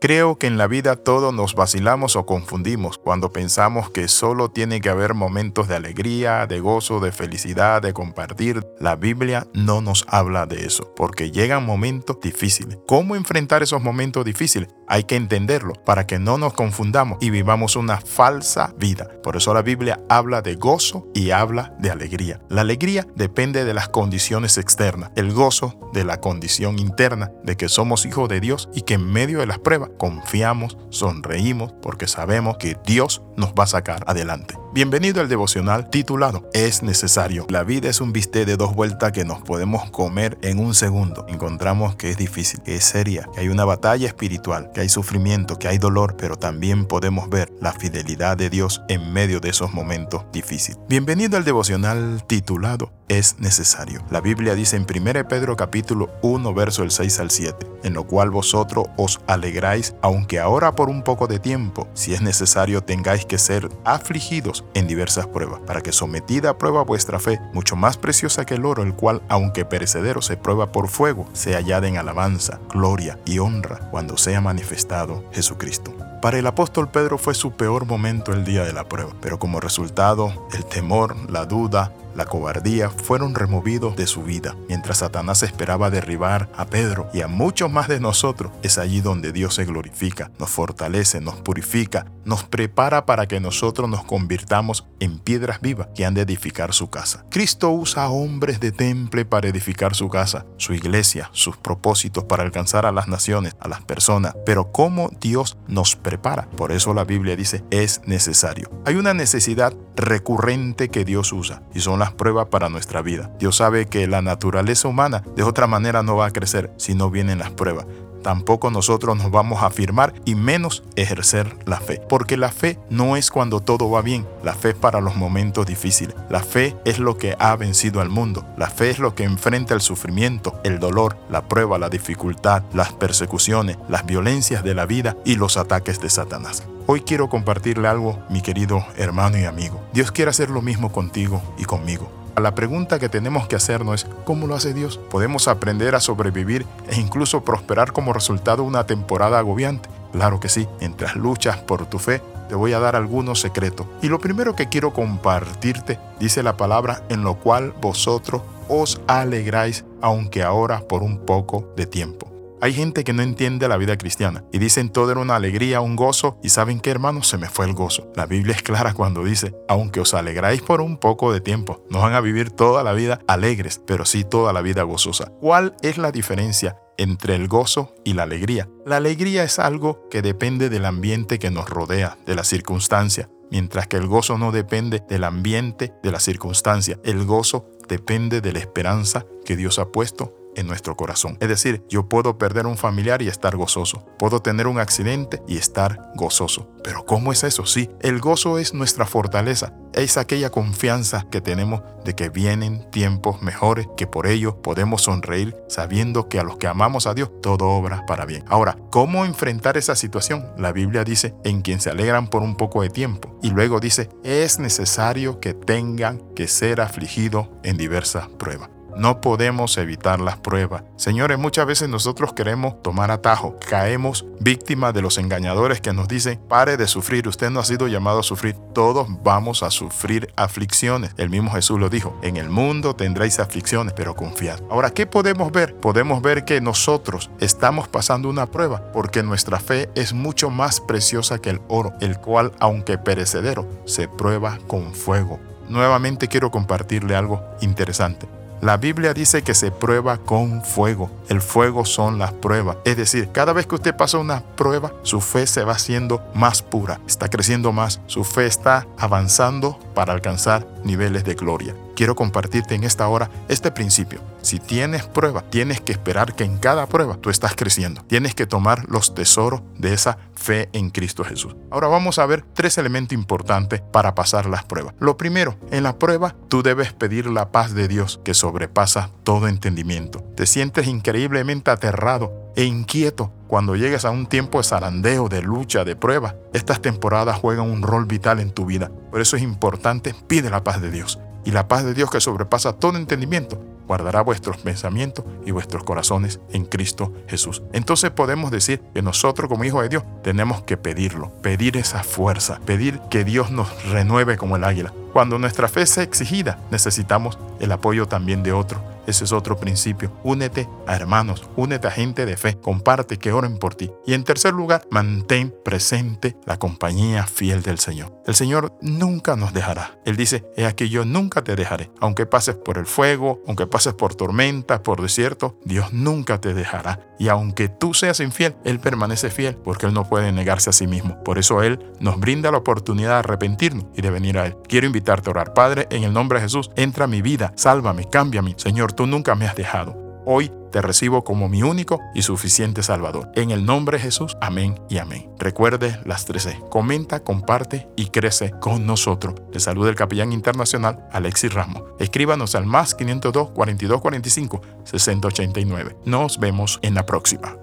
Creo que en la vida todos nos vacilamos o confundimos cuando pensamos que solo tiene que haber momentos de alegría, de gozo, de felicidad, de compartir. La Biblia no nos habla de eso, porque llegan momentos difíciles. ¿Cómo enfrentar esos momentos difíciles? Hay que entenderlo para que no nos confundamos y vivamos una falsa vida. Por eso la Biblia habla de gozo y habla de alegría. La alegría depende de las condiciones externas, el gozo de la condición interna, de que somos hijos de Dios y que en medio de las pruebas confiamos, sonreímos porque sabemos que Dios nos va a sacar adelante. Bienvenido al devocional titulado Es necesario. La vida es un bistec de dos vueltas que nos podemos comer en un segundo. Encontramos que es difícil, que es seria, que hay una batalla espiritual, que hay sufrimiento, que hay dolor, pero también podemos ver la fidelidad de Dios en medio de esos momentos difíciles. Bienvenido al devocional titulado Es necesario. La Biblia dice en 1 Pedro capítulo 1 verso el 6 al 7, en lo cual vosotros os alegráis, aunque ahora por un poco de tiempo, si es necesario, tengáis que ser afligidos en diversas pruebas, para que sometida a prueba vuestra fe, mucho más preciosa que el oro, el cual, aunque perecedero, se prueba por fuego, se hallada en alabanza, gloria y honra cuando sea manifestado Jesucristo. Para el apóstol Pedro fue su peor momento el día de la prueba, pero como resultado, el temor, la duda, la cobardía fueron removidos de su vida. Mientras Satanás esperaba derribar a Pedro y a muchos más de nosotros, es allí donde Dios se glorifica, nos fortalece, nos purifica, nos prepara para que nosotros nos convirtamos en piedras vivas que han de edificar su casa. Cristo usa a hombres de temple para edificar su casa, su iglesia, sus propósitos para alcanzar a las naciones, a las personas. Pero ¿cómo Dios nos prepara? Por eso la Biblia dice es necesario. Hay una necesidad recurrente que Dios usa y son las pruebas para nuestra vida. Dios sabe que la naturaleza humana de otra manera no va a crecer si no vienen las pruebas tampoco nosotros nos vamos a afirmar y menos ejercer la fe. Porque la fe no es cuando todo va bien, la fe es para los momentos difíciles. La fe es lo que ha vencido al mundo. La fe es lo que enfrenta el sufrimiento, el dolor, la prueba, la dificultad, las persecuciones, las violencias de la vida y los ataques de Satanás. Hoy quiero compartirle algo, mi querido hermano y amigo. Dios quiere hacer lo mismo contigo y conmigo. La pregunta que tenemos que hacernos es, ¿cómo lo hace Dios? Podemos aprender a sobrevivir e incluso prosperar como resultado de una temporada agobiante. Claro que sí, mientras luchas por tu fe, te voy a dar algunos secretos. Y lo primero que quiero compartirte, dice la palabra, en lo cual vosotros os alegráis, aunque ahora por un poco de tiempo. Hay gente que no entiende la vida cristiana y dicen todo era una alegría, un gozo y saben que hermanos se me fue el gozo. La Biblia es clara cuando dice, aunque os alegráis por un poco de tiempo, no van a vivir toda la vida alegres, pero sí toda la vida gozosa. ¿Cuál es la diferencia entre el gozo y la alegría? La alegría es algo que depende del ambiente que nos rodea, de la circunstancia, mientras que el gozo no depende del ambiente, de la circunstancia. El gozo depende de la esperanza que Dios ha puesto en nuestro corazón. Es decir, yo puedo perder un familiar y estar gozoso. Puedo tener un accidente y estar gozoso. Pero ¿cómo es eso? Sí, el gozo es nuestra fortaleza. Es aquella confianza que tenemos de que vienen tiempos mejores, que por ello podemos sonreír sabiendo que a los que amamos a Dios todo obra para bien. Ahora, ¿cómo enfrentar esa situación? La Biblia dice, en quien se alegran por un poco de tiempo. Y luego dice, es necesario que tengan que ser afligidos en diversas pruebas. No podemos evitar las pruebas. Señores, muchas veces nosotros queremos tomar atajo. Caemos víctimas de los engañadores que nos dicen, pare de sufrir, usted no ha sido llamado a sufrir. Todos vamos a sufrir aflicciones. El mismo Jesús lo dijo, en el mundo tendréis aflicciones, pero confiad. Ahora, ¿qué podemos ver? Podemos ver que nosotros estamos pasando una prueba porque nuestra fe es mucho más preciosa que el oro, el cual, aunque perecedero, se prueba con fuego. Nuevamente quiero compartirle algo interesante. La Biblia dice que se prueba con fuego. El fuego son las pruebas. Es decir, cada vez que usted pasa una prueba, su fe se va haciendo más pura, está creciendo más, su fe está avanzando para alcanzar niveles de gloria. Quiero compartirte en esta hora este principio. Si tienes prueba, tienes que esperar que en cada prueba tú estás creciendo. Tienes que tomar los tesoros de esa fe en Cristo Jesús. Ahora vamos a ver tres elementos importantes para pasar las pruebas. Lo primero, en la prueba tú debes pedir la paz de Dios que sobrepasa todo entendimiento. Te sientes increíblemente aterrado e inquieto cuando llegues a un tiempo de zarandeo, de lucha, de prueba. Estas temporadas juegan un rol vital en tu vida. Por eso es importante, pide la paz de Dios. Y la paz de Dios que sobrepasa todo entendimiento guardará vuestros pensamientos y vuestros corazones en Cristo Jesús. Entonces podemos decir que nosotros como hijos de Dios tenemos que pedirlo, pedir esa fuerza, pedir que Dios nos renueve como el águila. Cuando nuestra fe sea exigida, necesitamos el apoyo también de otro ese es otro principio. Únete a hermanos, únete a gente de fe, comparte que oren por ti. Y en tercer lugar, mantén presente la compañía fiel del Señor. El Señor nunca nos dejará. Él dice, he aquí yo nunca te dejaré. Aunque pases por el fuego, aunque pases por tormentas, por desierto, Dios nunca te dejará. Y aunque tú seas infiel, Él permanece fiel porque Él no puede negarse a sí mismo. Por eso Él nos brinda la oportunidad de arrepentirnos y de venir a Él. Quiero invitarte a orar. Padre, en el nombre de Jesús, entra a mi vida, sálvame, cámbiame. Señor, tú nunca me has dejado. Hoy te recibo como mi único y suficiente Salvador. En el nombre de Jesús, amén y amén. Recuerde las 13. Comenta, comparte y crece con nosotros. Le saluda el capellán internacional Alexis Ramos. Escríbanos al más 502 42 45 6089. Nos vemos en la próxima.